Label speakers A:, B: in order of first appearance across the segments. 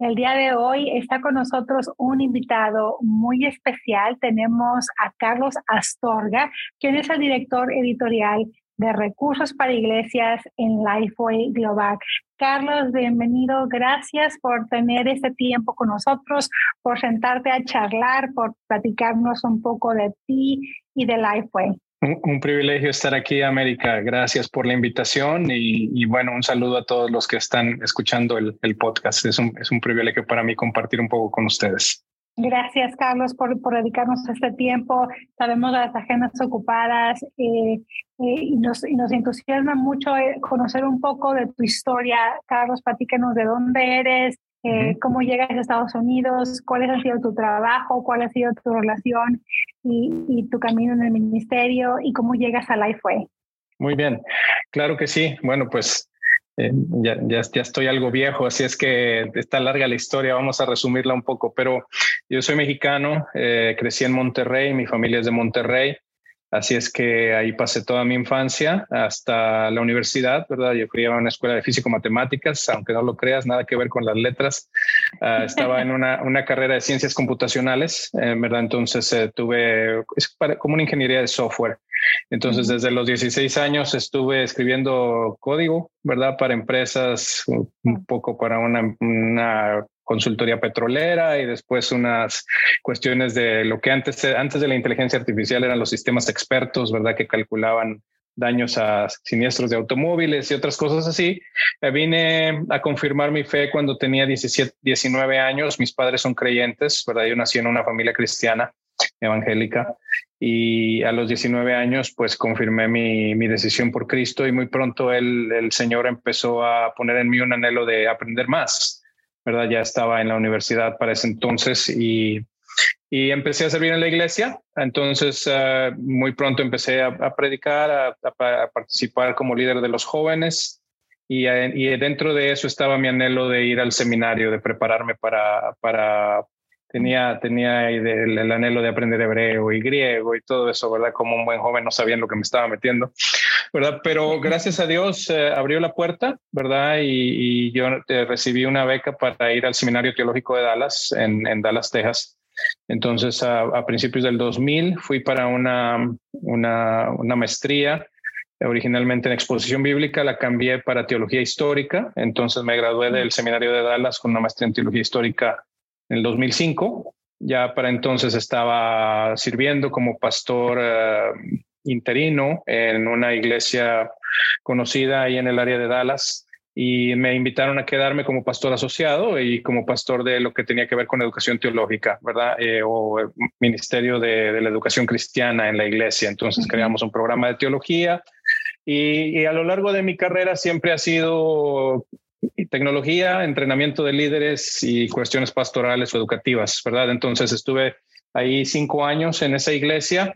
A: El día de hoy está con nosotros un invitado muy especial. Tenemos a Carlos Astorga, quien es el director editorial de recursos para iglesias en Lifeway Global. Carlos, bienvenido. Gracias por tener este tiempo con nosotros, por sentarte a charlar, por platicarnos un poco de ti y de Lifeway.
B: Un, privilegio estar aquí, América. Gracias por la invitación y, bueno, un saludo a todos los que están escuchando el, podcast. Es un, es un, privilegio para mí compartir un poco con ustedes.
A: Gracias, Carlos, por, por dedicarnos este tiempo. Sabemos las agendas ocupadas eh, eh, y, nos, y nos entusiasma mucho eh, conocer un poco de tu historia. Carlos, platícanos de dónde eres, eh, cómo llegas a Estados Unidos, cuál ha sido tu trabajo, cuál ha sido tu relación y, tu camino en el ministerio y cómo llegas a Lifeway.
B: Muy bien, claro que sí. Bueno, pues eh, ya, ya, estoy algo viejo, así es que está larga la historia, vamos a resumirla un poco, pero yo soy mexicano, eh, crecí en Monterrey, mi familia es de Monterrey, Así es que ahí pasé toda mi infancia hasta la universidad, ¿verdad? Yo fui a una escuela de físico-matemáticas, aunque no lo creas, nada que ver con las letras. Ah, estaba en una, una, carrera de ciencias computacionales, eh, ¿verdad? Entonces eh, tuve, es como una ingeniería de software. Entonces, desde los 16 años estuve escribiendo código, ¿verdad? Para empresas, un poco para una, una consultoría petrolera y después unas cuestiones de lo que antes, antes de la inteligencia artificial eran los sistemas expertos, ¿verdad? Que calculaban daños a siniestros de automóviles y otras cosas así. Eh, vine a confirmar mi fe cuando tenía 17, 19 años. Mis padres son creyentes, ¿verdad? Yo nací en una familia cristiana evangélica y a los 19 años pues confirmé mi, mi decisión por Cristo y muy pronto el, el Señor empezó a poner en mí un anhelo de aprender más ¿verdad? Ya estaba en la universidad para ese entonces y, y empecé a servir en la iglesia. Entonces, uh, muy pronto empecé a, predicar, a, a, participar como líder de los jóvenes. Y, y, dentro de eso estaba mi anhelo de ir al seminario, de prepararme para, para tenía, tenía el, el, anhelo de aprender hebreo y griego y todo eso, ¿verdad? Como un buen joven no sabía en lo que me estaba metiendo, ¿verdad? Pero gracias a Dios eh, abrió la puerta, ¿verdad? Y, y yo eh, recibí una beca para ir al Seminario Teológico de Dallas, en, en Dallas, Texas. Entonces, a, a, principios del 2000 fui para una, una, una maestría originalmente en exposición bíblica, la cambié para teología histórica, entonces me gradué del seminario de Dallas con una maestría en teología histórica en el 2005. Ya para entonces estaba sirviendo como pastor eh, interino en una iglesia conocida ahí en el área de Dallas y me invitaron a quedarme como pastor asociado y como pastor de lo que tenía que ver con educación teológica, ¿verdad? Eh, o ministerio de, la educación cristiana en la iglesia. Entonces creamos un programa de teología y, y, a lo largo de mi carrera siempre ha sido tecnología, entrenamiento de líderes y cuestiones pastorales o educativas, ¿verdad? Entonces estuve ahí cinco años en esa iglesia.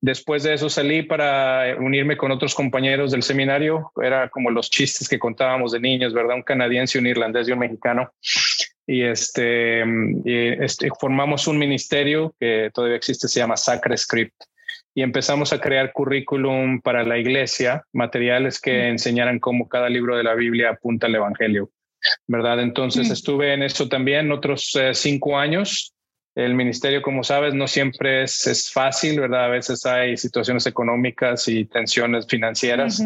B: Después de eso salí para unirme con otros compañeros del seminario. Era como los chistes que contábamos de niños, ¿verdad? Un canadiense, un irlandés y un mexicano. Y este, y este formamos un ministerio que todavía existe, se llama Sacred Script y empezamos a crear currículum para la iglesia, materiales que enseñaran cómo cada libro de la Biblia apunta al Evangelio, ¿verdad? Entonces estuve en eso también otros eh, cinco años. El ministerio, como sabes, no siempre es, es, fácil, ¿verdad? A veces hay situaciones económicas y tensiones financieras.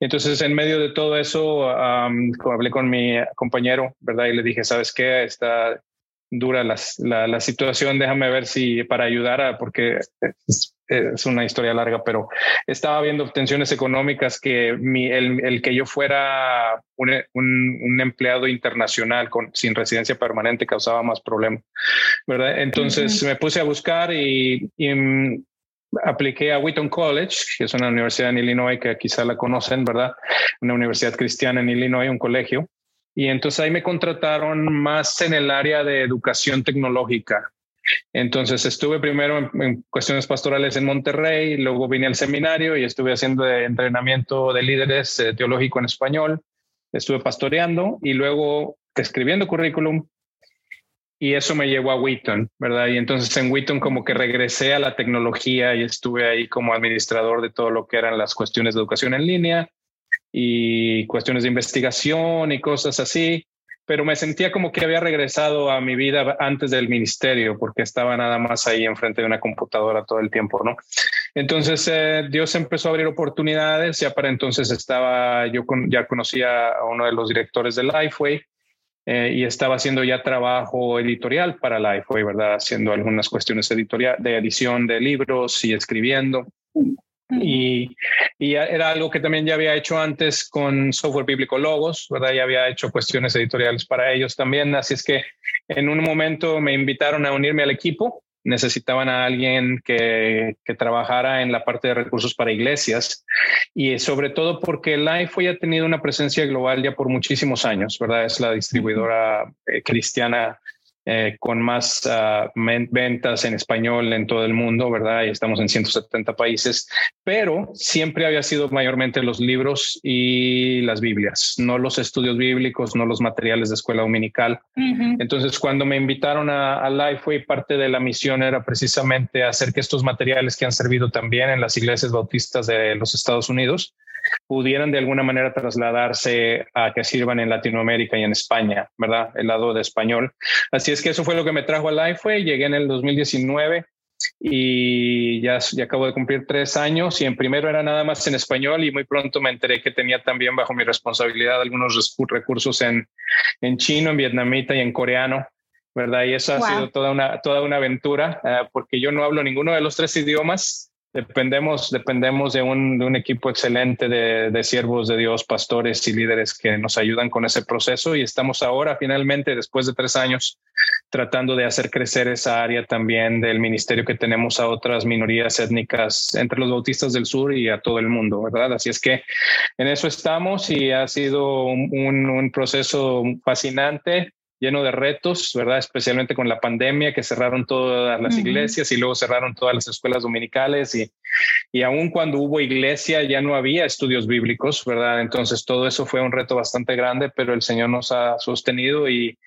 B: Entonces, en medio de todo eso, hablé con mi compañero, ¿verdad? Y le dije, ¿sabes qué? Está dura la, la, situación, déjame ver si para ayudar, a, porque es una historia larga, pero estaba viendo tensiones económicas que mi, el, el, que yo fuera un, un, empleado internacional con, sin residencia permanente causaba más problemas, ¿verdad? Entonces me puse a buscar y, y mm, apliqué a Wheaton College, que es una universidad en Illinois que quizá la conocen, ¿verdad? Una universidad cristiana en Illinois, un colegio. y entonces ahí me contrataron más en el área de educación tecnológica. Entonces estuve primero en, cuestiones pastorales en Monterrey, luego vine al seminario y estuve haciendo entrenamiento de líderes eh, teológico en español, estuve pastoreando y luego escribiendo currículum. Y eso me llevó a Wheaton, ¿verdad? Y entonces en Wheaton como que regresé a la tecnología y estuve ahí como administrador de todo lo que eran las cuestiones de educación en línea y cuestiones de investigación y cosas así, pero me sentía como que había regresado a mi vida antes del ministerio porque estaba nada más ahí enfrente de una computadora todo el tiempo, ¿no? Entonces eh, Dios empezó a abrir oportunidades, ya para entonces estaba, yo ya conocía a uno de los directores de Lifeway eh, y estaba haciendo ya trabajo editorial para Lifeway, ¿verdad? Haciendo algunas cuestiones editorial, de edición de libros y escribiendo. Y, y, era algo que también ya había hecho antes con software bíblico Logos, ¿verdad? Ya había hecho cuestiones editoriales para ellos también. Así es que en un momento me invitaron a unirme al equipo necesitaban a alguien que, que, trabajara en la parte de recursos para iglesias y sobre todo porque Lifeway ha tenido una presencia global ya por muchísimos años, ¿verdad? Es la distribuidora eh, cristiana eh, con más ah, ventas en español en todo el mundo, ¿verdad? Y estamos en 170 países, pero siempre había sido mayormente los libros y las Biblias, no los estudios bíblicos, no los materiales de escuela dominical. Entonces, cuando me invitaron a, a Lifeway, parte de la misión era precisamente hacer que estos materiales que han servido también en las iglesias bautistas de los Estados Unidos, pudieran de alguna manera trasladarse a que sirvan en Latinoamérica y en España, ¿verdad? El lado de español. Así es que eso fue lo que me trajo a Lifeway. Llegué en el 2019 y ya, ya acabo de cumplir tres años y en primero era nada más en español y muy pronto me enteré que tenía también bajo mi responsabilidad algunos recursos en, en chino, en vietnamita y en coreano. ¿verdad? Y eso ha sido toda una, toda una aventura, uh, porque yo no hablo ninguno de los tres idiomas, Dependemos, dependemos de un, de un equipo excelente de, de, siervos de Dios, pastores y líderes que nos ayudan con ese proceso y estamos ahora finalmente, después de tres años, tratando de hacer crecer esa área también del ministerio que tenemos a otras minorías étnicas entre los bautistas del sur y a todo el mundo, ¿verdad? Así es que en eso estamos y ha sido un, un proceso fascinante lleno de retos, ¿verdad? Especialmente con la pandemia, que cerraron todas las iglesias y luego cerraron todas las escuelas dominicales y, y aún cuando hubo iglesia ya no había estudios bíblicos, ¿verdad? Entonces todo eso fue un reto bastante grande, pero el Señor nos ha sostenido y,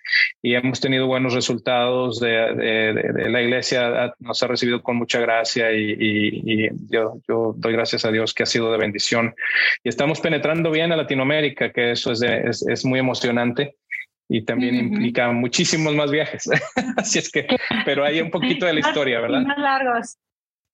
B: y hemos tenido buenos resultados. De, de, la iglesia nos ha recibido con mucha gracia y, y, yo, yo, doy gracias a Dios que ha sido de bendición. Y estamos penetrando bien a Latinoamérica, que eso es, es, es muy emocionante y también implica muchísimos más viajes. Así es que, pero hay un poquito de la historia, ¿verdad?
A: Más largos.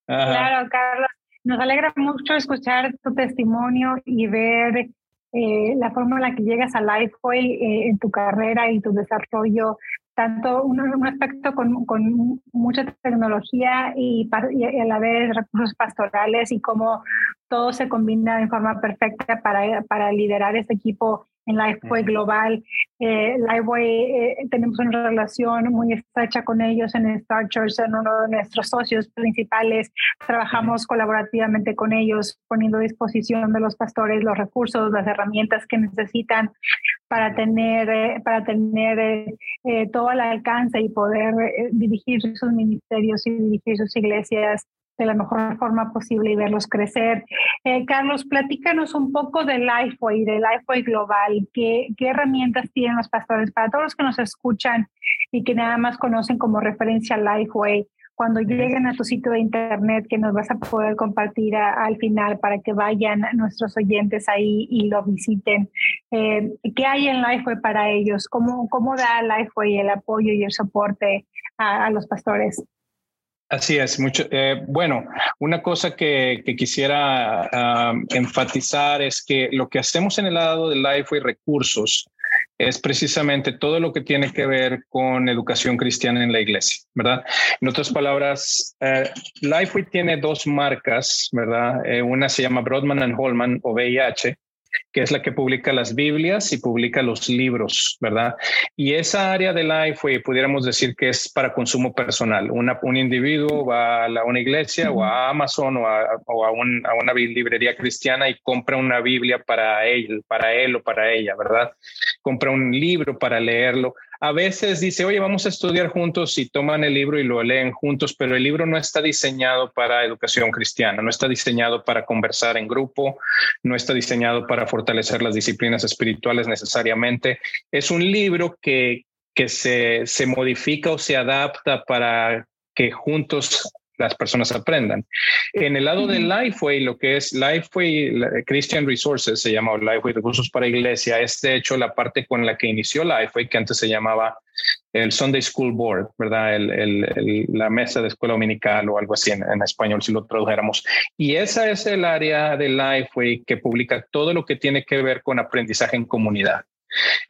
A: Claro, Carlos. Nos alegra mucho escuchar tu testimonio y ver eh, la forma en la que llegas a Lifeway eh, en tu carrera y tu desarrollo, tanto un, un aspecto con, con, mucha tecnología y, y, a la vez recursos pastorales y cómo todo se combina de forma perfecta para, para liderar ese equipo en Lifeway Global. Eh, Lifeway, eh, tenemos una relación muy estrecha con ellos en Star Church, son uno de nuestros socios principales. Trabajamos colaborativamente con ellos, poniendo a disposición de los pastores los recursos, las herramientas que necesitan para tener, eh, para tener eh, eh, todo el alcance y poder dirigir sus ministerios y dirigir sus iglesias de la mejor forma posible y verlos crecer. Eh, Carlos, platícanos un poco de Lifeway, de Lifeway Global. ¿Qué, ¿Qué herramientas tienen los pastores para todos los que nos escuchan y que nada más conocen como referencia Lifeway? Cuando lleguen a tu sitio de internet, que nos vas a poder compartir al final para que vayan nuestros oyentes ahí y lo visiten. Eh, ¿Qué hay en Lifeway para ellos? ¿Cómo, cómo da Lifeway el apoyo y el soporte a los pastores?
B: Así es, mucho. Eh, bueno, una cosa que, quisiera uh, enfatizar es que lo que hacemos en el lado de Lifeway Recursos es precisamente todo lo que tiene que ver con educación cristiana en la iglesia, ¿verdad? En otras palabras, uh, Lifeway tiene dos marcas, ¿verdad? Eh, una se llama Broadman and Holman o VIH que es la que publica las Biblias y publica los libros, ¿verdad? Y esa área de Lifeway pudiéramos decir que es para consumo personal. Una, un individuo va a una iglesia o a Amazon o, a, o a, a, una librería cristiana y compra una Biblia para él, para él o para ella, ¿verdad? Compra un libro para leerlo a veces dice, oye, vamos a estudiar juntos y toman el libro y lo leen juntos, pero el libro no está diseñado para educación cristiana, no está diseñado para conversar en grupo, no está diseñado para fortalecer las disciplinas espirituales necesariamente. Es un libro que, que se, se modifica o se adapta para que juntos las personas aprendan. En el lado de Lifeway, lo que es Lifeway Christian Resources, se llama Lifeway Recursos para Iglesia, es de hecho la parte con la que inició Lifeway, que antes se llamaba el Sunday School Board, ¿verdad? El, la mesa de escuela dominical o algo así en, en, español, si lo tradujéramos. Y esa es el área de Lifeway que publica todo lo que tiene que ver con aprendizaje en comunidad.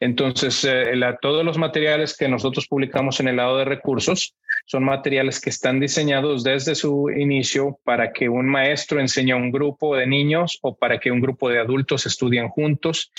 B: Entonces, eh, todos los materiales que nosotros publicamos en el lado de recursos son materiales que están diseñados desde su inicio para que un maestro enseñe a un grupo de niños o para que un grupo de adultos estudien juntos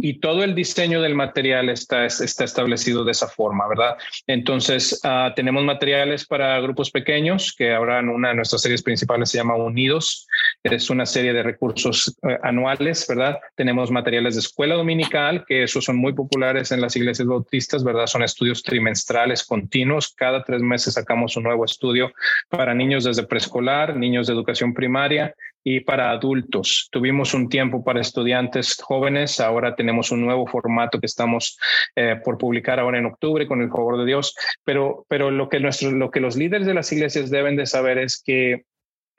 B: y todo el diseño del material está, está establecido de esa forma, ¿verdad? Entonces, ah, tenemos materiales para grupos pequeños que ahora en una de nuestras series principales se llama Unidos, es una serie de recursos eh, anuales, ¿verdad? Tenemos materiales de escuela dominical, que esos son muy populares en las iglesias bautistas, ¿verdad? Son estudios trimestrales continuos. Cada tres meses sacamos un nuevo estudio para niños desde preescolar, niños de educación primaria y para adultos. Tuvimos un tiempo para estudiantes jóvenes, ahora tenemos un nuevo formato que estamos eh, por publicar ahora en octubre con el favor de Dios, pero, pero lo, que nuestro, lo que los líderes de las iglesias deben de saber es que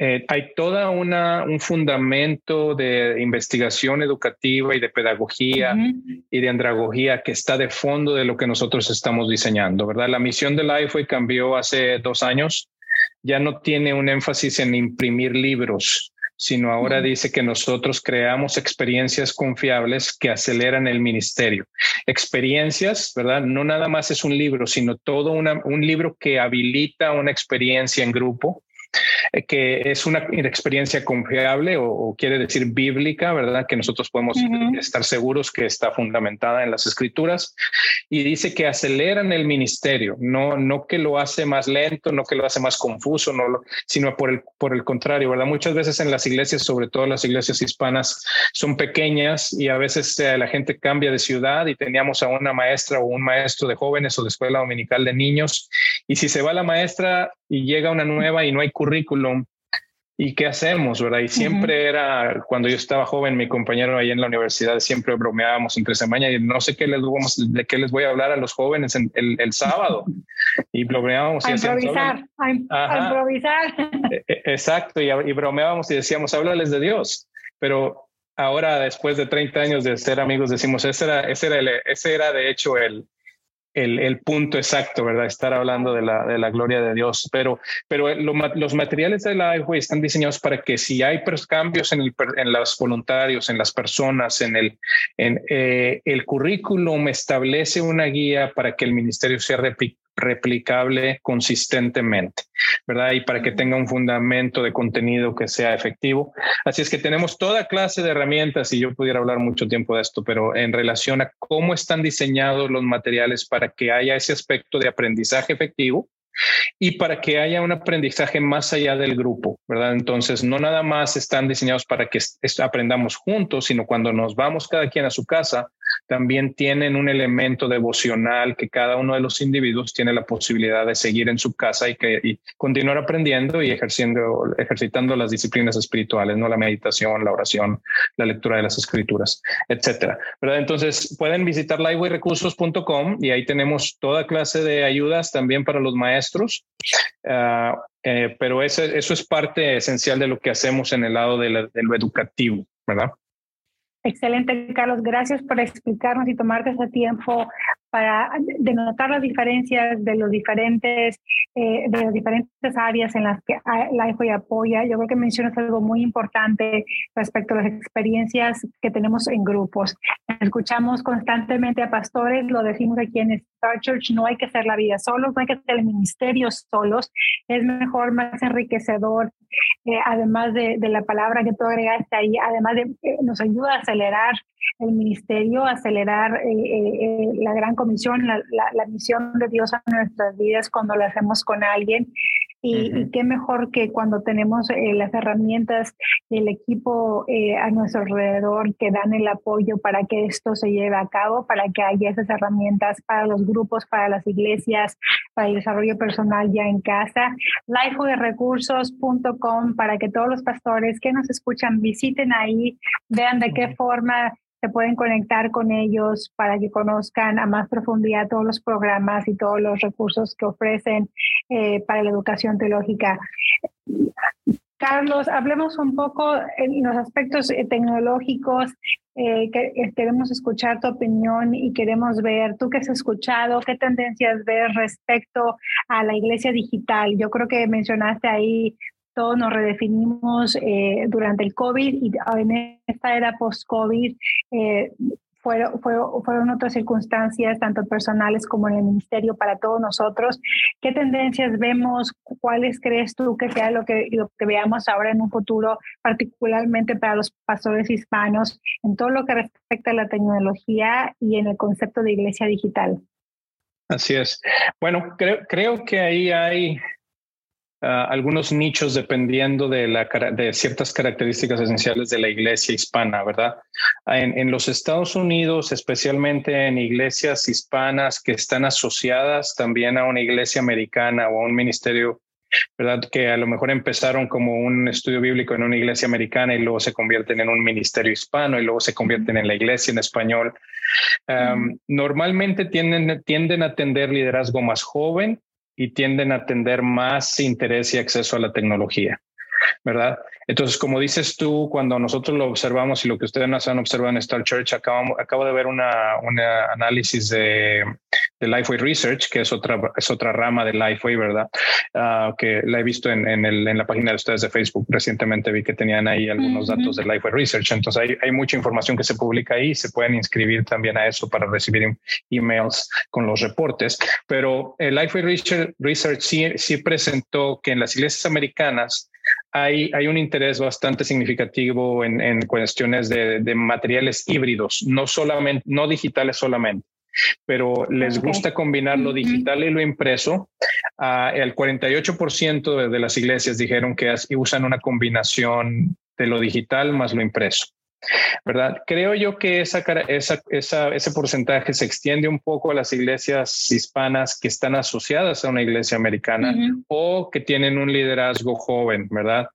B: eh, hay toda una un fundamento de investigación educativa y de pedagogía y de andragogía que está de fondo de lo que nosotros estamos diseñando, ¿verdad? La misión de Lifeway cambió hace dos años, ya no tiene un énfasis en imprimir libros, sino ahora dice que nosotros creamos experiencias confiables que aceleran el ministerio. Experiencias, ¿verdad? No nada más es un libro, sino todo un libro que habilita una experiencia en grupo que es una experiencia confiable o, quiere decir bíblica, ¿verdad? Que nosotros podemos estar seguros que está fundamentada en las escrituras y dice que aceleran el ministerio, no, no que lo hace más lento, no que lo hace más confuso, no sino por el, por el contrario, ¿verdad? Muchas veces en las iglesias, sobre todo las iglesias hispanas, son pequeñas y a veces eh, la gente cambia de ciudad y teníamos a una maestra o un maestro de jóvenes o de escuela dominical de niños y si se va la maestra y llega una nueva y no hay currículum, ¿y qué hacemos? ¿verdad? Y siempre era, cuando yo estaba joven, mi compañero ahí en la universidad, siempre bromeábamos entre semana y no sé qué les, vamos, de qué les voy a hablar a los jóvenes el, el, sábado. Y bromeábamos.
A: A improvisar, a, improvisar.
B: E, e, exacto, y, y bromeábamos y decíamos, háblales de Dios. Pero ahora, después de 30 años de ser amigos, decimos, ese era, ese era, ese era de hecho el, el, punto exacto, ¿verdad? Estar hablando de la, gloria de Dios. Pero, los materiales de la IFE están diseñados para que si hay cambios en, el, los voluntarios, en las personas, en el, en, eh, el currículum establece una guía para que el ministerio sea replicable consistentemente, ¿verdad? Y para que tenga un fundamento de contenido que sea efectivo. Así es que tenemos toda clase de herramientas y yo pudiera hablar mucho tiempo de esto, pero en relación a cómo están diseñados los materiales para que haya ese aspecto de aprendizaje efectivo, y para que haya un aprendizaje más allá del grupo, ¿verdad? Entonces, no nada más están diseñados para que aprendamos juntos, sino cuando nos vamos cada quien a su casa, también tienen un elemento devocional que cada uno de los individuos tiene la posibilidad de seguir en su casa y, que, continuar aprendiendo y ejerciendo, ejercitando las disciplinas espirituales, ¿no? La meditación, la oración, la lectura de las escrituras, etcétera, ¿verdad? Entonces, pueden visitar livewayrecursos.com y ahí tenemos toda clase de ayudas también para los maestros. Ah, eh, pero eso, eso es parte esencial de lo que hacemos en el lado de lo educativo, ¿verdad?
A: Excelente, Carlos. Gracias por explicarnos y tomarte ese tiempo para denotar las diferencias de los diferentes eh, de las diferentes áreas en las que la EFOI apoya. Yo creo que mencionas algo muy importante respecto a las experiencias que tenemos en grupos. Escuchamos constantemente a pastores, lo decimos aquí en Star Church, no hay que hacer la vida solos, no hay que hacer el ministerio solos, es mejor, más enriquecedor, eh, además de, de, la palabra que tú agregaste ahí, además de eh, nos ayuda a acelerar el ministerio, acelerar eh, eh, la gran comisión, la, la, misión de Dios a nuestras vidas cuando lo hacemos con alguien. Y, qué mejor que cuando tenemos las herramientas del equipo a nuestro alrededor que dan el apoyo para que esto se lleve a cabo, para que haya esas herramientas para los grupos, para las iglesias, para el desarrollo personal ya en casa. Lifeoderecursos.com para que todos los pastores que nos escuchan visiten ahí, vean de qué forma se pueden conectar con ellos para que conozcan a más profundidad todos los programas y todos los recursos que ofrecen eh, para la educación teológica. Carlos, hablemos un poco en los aspectos eh, tecnológicos. Eh, que, queremos escuchar tu opinión y queremos ver, tú que has escuchado, qué tendencias ves respecto a la iglesia digital. Yo creo que mencionaste ahí todos nos redefinimos eh, durante el COVID y en esta era post-COVID eh, fueron, fueron, otras circunstancias, tanto personales como en el ministerio, para todos nosotros. ¿Qué tendencias vemos? ¿Cuáles crees tú que sea lo que, lo que veamos ahora en un futuro, particularmente para los pastores hispanos, en todo lo que respecta a la tecnología y en el concepto de iglesia digital?
B: Así es. Bueno, creo, creo que ahí hay Ah, algunos nichos dependiendo de, la, de ciertas características esenciales de la iglesia hispana, ¿verdad? En, en, los Estados Unidos, especialmente en iglesias hispanas que están asociadas también a una iglesia americana o a un ministerio, ¿verdad? Que a lo mejor empezaron como un estudio bíblico en una iglesia americana y luego se convierten en un ministerio hispano y luego se convierten en la iglesia en español. Normalmente tienden, tienden a tener liderazgo más joven y tienden a tener más interés y acceso a la tecnología, ¿verdad? Entonces, como dices tú, cuando nosotros lo observamos y lo que ustedes nos han observado en Star Church, acabo, de ver una, análisis de, de, Lifeway Research, que es otra, es otra rama de Lifeway, ¿verdad? Ah, que la he visto en, en, el, en, la página de ustedes de Facebook. Recientemente vi que tenían ahí algunos datos de Lifeway Research. Entonces, hay, hay, mucha información que se publica ahí. Se pueden inscribir también a eso para recibir emails con los reportes. Pero el Lifeway Research, Research sí, sí presentó que en las iglesias americanas hay, hay un interés bastante significativo en, en cuestiones de, de, materiales híbridos, no solamente, no digitales solamente, pero les gusta combinar lo digital y lo impreso. Uh, el 48% de, las iglesias dijeron que usan una combinación de lo digital más lo impreso. ¿verdad? Creo yo que esa, esa, esa, ese porcentaje se extiende un poco a las iglesias hispanas que están asociadas a una iglesia americana o que tienen un liderazgo joven, ¿verdad?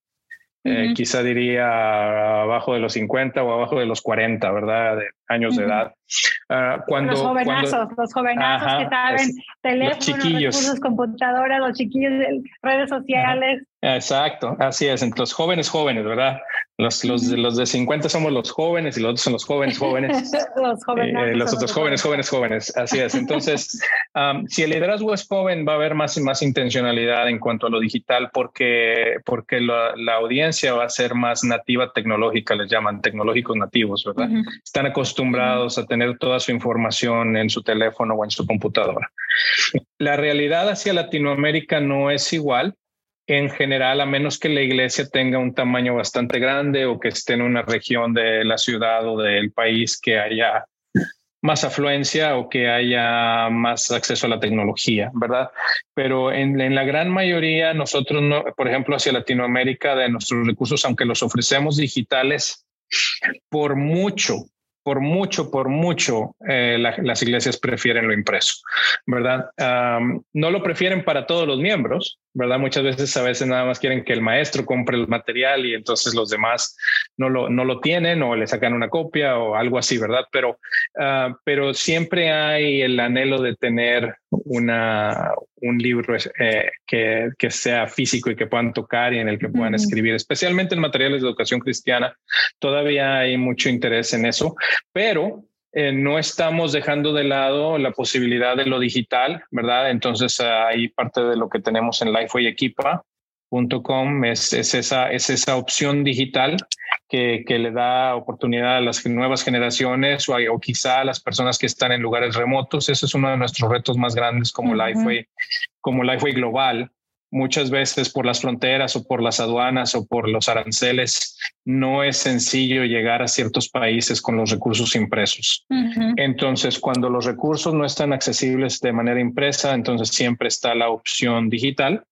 B: Eh, quizá diría abajo de los 50 o abajo de los 40, ¿verdad? De años de edad.
A: Uh, cuando, los jovenazos, los jovenazos que saben teléfonos, recursos, computadoras, los chiquillos de redes sociales.
B: Exacto, así es. Entonces, jóvenes, jóvenes, ¿verdad? Los, los, los de 50 somos los jóvenes y los otros son los jóvenes, jóvenes. los jóvenes. Eh, los otros jóvenes, jóvenes, jóvenes. Así es. Entonces, um, si el liderazgo es joven, va a haber más y más intencionalidad en cuanto a lo digital porque, porque la, la audiencia va a ser más nativa tecnológica, les llaman tecnológicos nativos, ¿verdad? Están acostumbrados a tener toda su información en su teléfono o en su computadora. La realidad hacia Latinoamérica no es igual en general, a menos que la iglesia tenga un tamaño bastante grande o que esté en una región de la ciudad o del país que haya más afluencia o que haya más acceso a la tecnología, ¿verdad? Pero en, la gran mayoría, nosotros, no, por ejemplo, hacia Latinoamérica, de nuestros recursos, aunque los ofrecemos digitales, por mucho por mucho, por mucho, eh, las iglesias prefieren lo impreso, ¿verdad? no lo prefieren para todos los miembros, ¿verdad? Muchas veces a veces nada más quieren que el maestro compre el material y entonces los demás no lo, no lo tienen o le sacan una copia o algo así, ¿verdad? Pero, uh, pero siempre hay el anhelo de tener una, un libro eh, que, que, sea físico y que puedan tocar y en el que puedan escribir, especialmente en materiales de educación cristiana. Todavía hay mucho interés en eso, pero eh, no estamos dejando de lado la posibilidad de lo digital, ¿verdad? Entonces ahí parte de lo que tenemos en lifewayequipa.com es, es, esa, es esa opción digital que, que, le da oportunidad a las nuevas generaciones o, o, quizá a las personas que están en lugares remotos. Ese es uno de nuestros retos más grandes como Lifeway, como Lifeway Global, muchas veces por las fronteras o por las aduanas o por los aranceles, no es sencillo llegar a ciertos países con los recursos impresos. Entonces, cuando los recursos no están accesibles de manera impresa, entonces siempre está la opción digital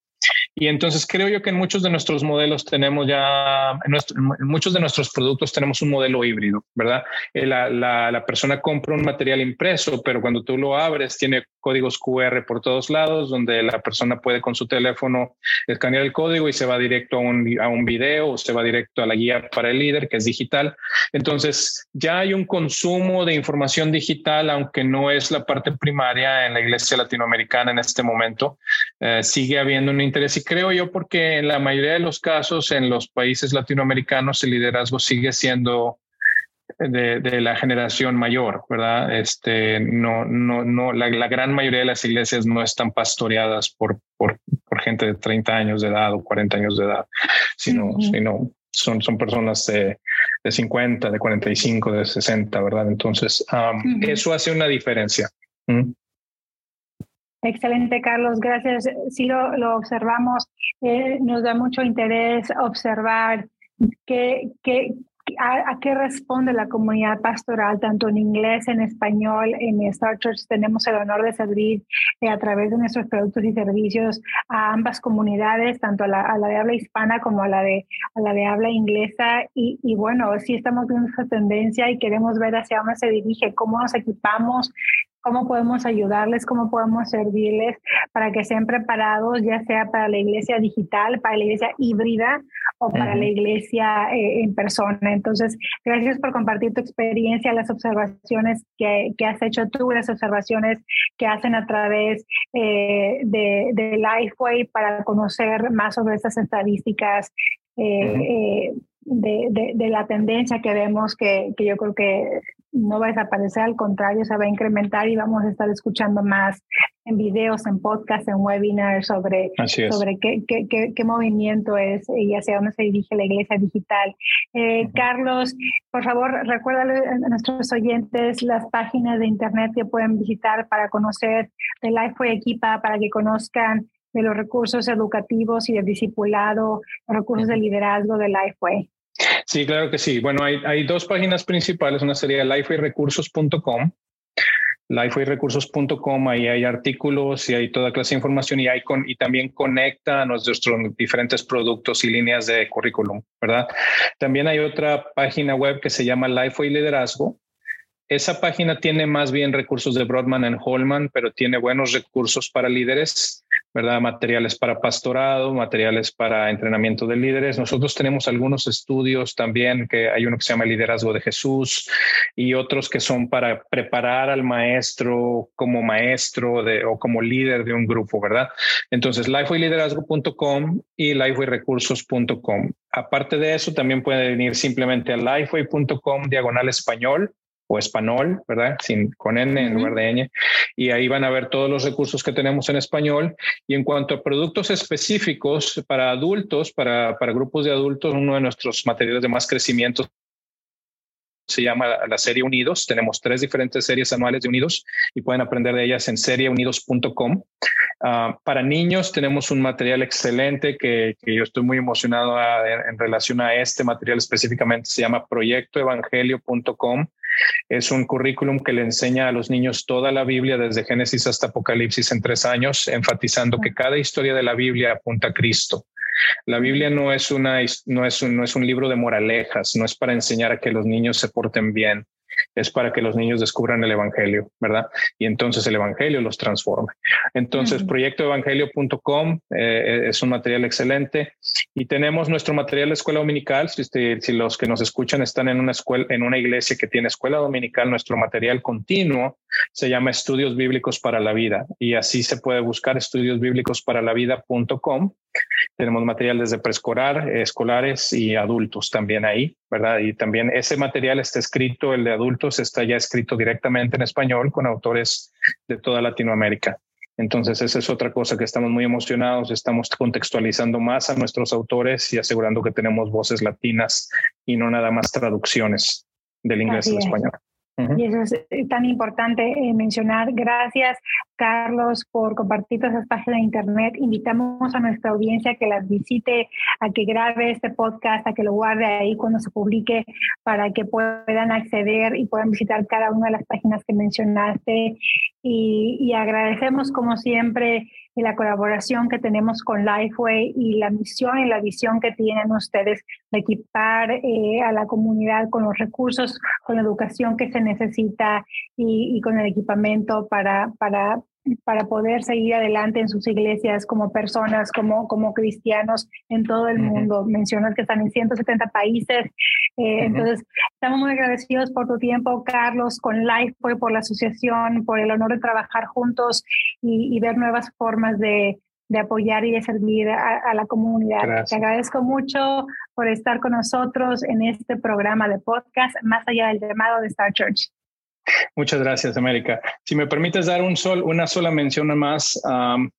B: y entonces creo yo que en muchos de nuestros modelos tenemos ya, en, muchos de nuestros productos tenemos un modelo híbrido, ¿verdad? Eh, la, la, la, persona compra un material impreso, pero cuando tú lo abres tiene códigos QR por todos lados, donde la persona puede con su teléfono escanear el código y se va directo a un, a un video o se va directo a la guía para el líder, que es digital. Entonces ya hay un consumo de información digital, aunque no es la parte primaria en la iglesia latinoamericana en este momento. Eh, sigue habiendo un interés y creo yo porque en la mayoría de los casos en los países latinoamericanos el liderazgo sigue siendo de, la generación mayor, ¿verdad? Este, no, no, no, la, gran mayoría de las iglesias no están pastoreadas por, por, gente de 30 años de edad o 40 años de edad, sino, sino son, son personas de, de 50, de 45, de 60, ¿verdad? Entonces, eso hace una diferencia.
A: Excelente, Carlos. Gracias. Sí, lo, observamos. Eh, nos da mucho interés observar qué, qué, a, qué responde la comunidad pastoral, tanto en inglés, en español, en Star Church. Tenemos el honor de servir eh, a través de nuestros productos y servicios a ambas comunidades, tanto a la, de habla hispana como a la de, a la de habla inglesa. Y, y bueno, sí estamos viendo esa tendencia y queremos ver hacia dónde se dirige, cómo nos equipamos, cómo podemos ayudarles, cómo podemos servirles para que estén preparados, ya sea para la iglesia digital, para la iglesia híbrida o para la iglesia eh, en persona. Entonces, gracias por compartir tu experiencia, las observaciones que, que has hecho tú, las observaciones que hacen a través eh, de, de Lifeway para conocer más sobre estas estadísticas. Eh, de, de, de, la tendencia que vemos que, que yo creo que no va a desaparecer, al contrario, se va a incrementar y vamos a estar escuchando más en videos, en podcasts, en webinars sobre, sobre qué, qué, qué, movimiento es y hacia dónde se dirige la iglesia digital. Eh, Carlos, por favor, recuérdale a nuestros oyentes las páginas de internet que pueden visitar para conocer de Lifeway Equipa, para que conozcan de los recursos educativos y de discipulado, los recursos de liderazgo de Lifeway.
B: Sí, claro que sí. Bueno, hay, hay dos páginas principales. Una sería liferecursos.com. Liferecursos.com, ahí hay artículos y hay toda clase de información y, hay con, y también conecta a nuestros diferentes productos y líneas de currículum, ¿verdad? También hay otra página web que se llama Lifeway Liderazgo, esa página tiene más bien recursos de Broadman and Holman, pero tiene buenos recursos para líderes, ¿verdad? Materiales para pastorado, materiales para entrenamiento de líderes. Nosotros tenemos algunos estudios también, que hay uno que se llama Liderazgo de Jesús y otros que son para preparar al maestro como maestro de, o como líder de un grupo, ¿verdad? Entonces, lifewayliderazgo.com y lifewayrecursos.com. Aparte de eso, también pueden ir simplemente a lifeway.com diagonal español o español, ¿verdad? Sin, con N en lugar de N. Y ahí van a ver todos los recursos que tenemos en español. Y en cuanto a productos específicos para adultos, para, para grupos de adultos, uno de nuestros materiales de más crecimiento se llama la serie Unidos. Tenemos tres diferentes series anuales de Unidos y pueden aprender de ellas en serieunidos.com. Ah, para niños tenemos un material excelente que, yo estoy muy emocionado en, relación a este material específicamente. Se llama proyectoevangelio.com. Es un currículum que le enseña a los niños toda la Biblia desde Génesis hasta Apocalipsis en tres años, enfatizando que cada historia de la Biblia apunta a Cristo. La Biblia no es, una, no, es un, no es un libro de moralejas, no es para enseñar a que los niños se porten bien es para que los niños descubran el Evangelio, ¿verdad? Y entonces el Evangelio los transforme. Entonces, proyectoevangelio.com eh, es un material excelente y tenemos nuestro material de escuela dominical. Si, si, los que nos escuchan están en una escuela, en una iglesia que tiene escuela dominical, nuestro material continuo se llama Estudios Bíblicos para la Vida y así se puede buscar estudios bíblicos para la vida.com. Tenemos material desde preescolar, escolares y adultos también ahí, ¿verdad? Y también ese material está escrito, el de adultos está ya escrito directamente en español con autores de toda Latinoamérica. Entonces, esa es otra cosa que estamos muy emocionados, estamos contextualizando más a nuestros autores y asegurando que tenemos voces latinas y no nada más traducciones del inglés al español.
A: Y eso es tan importante eh, mencionar. Gracias Carlos, por compartir todas esas páginas de internet. Invitamos a nuestra audiencia a que las visite, a que grabe este podcast, a que lo guarde ahí cuando se publique para que puedan acceder y puedan visitar cada una de las páginas que mencionaste. Y, y agradecemos como siempre la colaboración que tenemos con Lifeway y la misión y la visión que tienen ustedes de equipar eh, a la comunidad con los recursos, con la educación que se necesita y, y con el equipamiento para, para para poder seguir adelante en sus iglesias como personas, como, como cristianos en todo el mundo. Mencionas que están en 170 países. Eh, entonces, estamos muy agradecidos por tu tiempo, Carlos, con Lifeway, por la asociación, por el honor de trabajar juntos y, ver nuevas formas de, de, apoyar y de servir a, la comunidad. Te agradezco mucho por estar con nosotros en este programa de podcast, más allá del llamado de Star Church.
B: Muchas gracias, América. Si me permites dar una sola mención más, um,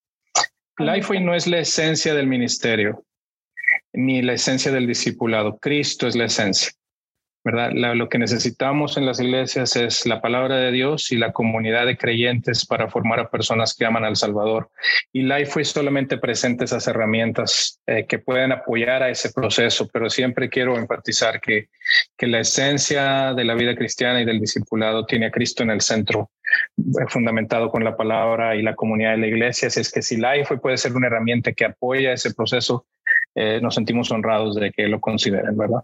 B: Lifeway no es la esencia del ministerio, ni la esencia del discipulado. Cristo es la esencia. ¿Verdad? lo que necesitamos en las iglesias es la palabra de Dios y la comunidad de creyentes para formar a personas que aman al Salvador. Y Lifeway solamente presenta esas herramientas eh, que pueden apoyar a ese proceso, pero siempre quiero enfatizar que, que la esencia de la vida cristiana y del discipulado tiene a Cristo en el centro, eh, fundamentado con la palabra y la comunidad de la iglesia. es que si Lifeway puede ser una herramienta que apoya ese proceso, eh, nos sentimos honrados de que lo consideren, ¿verdad?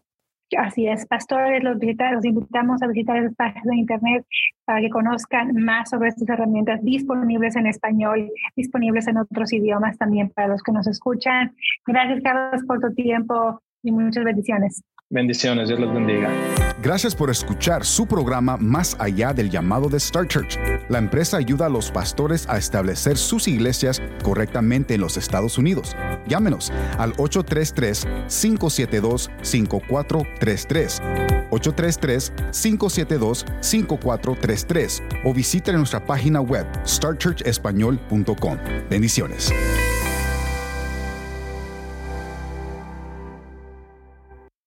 A: Así es, pastores, los, invitamos a visitar esas páginas de internet para que conozcan más sobre estas herramientas disponibles en español, disponibles en otros idiomas también para los que nos escuchan. Gracias, Carlos, por tu tiempo y muchas bendiciones.
B: Bendiciones, Dios los bendiga.
C: Gracias por escuchar su programa Más allá del llamado de Star Church. La empresa ayuda a los pastores a establecer sus iglesias correctamente en los Estados Unidos. Llámenos al 833-572-5433. 833-572-5433 o visiten nuestra página web starchurchespañol.com. Bendiciones.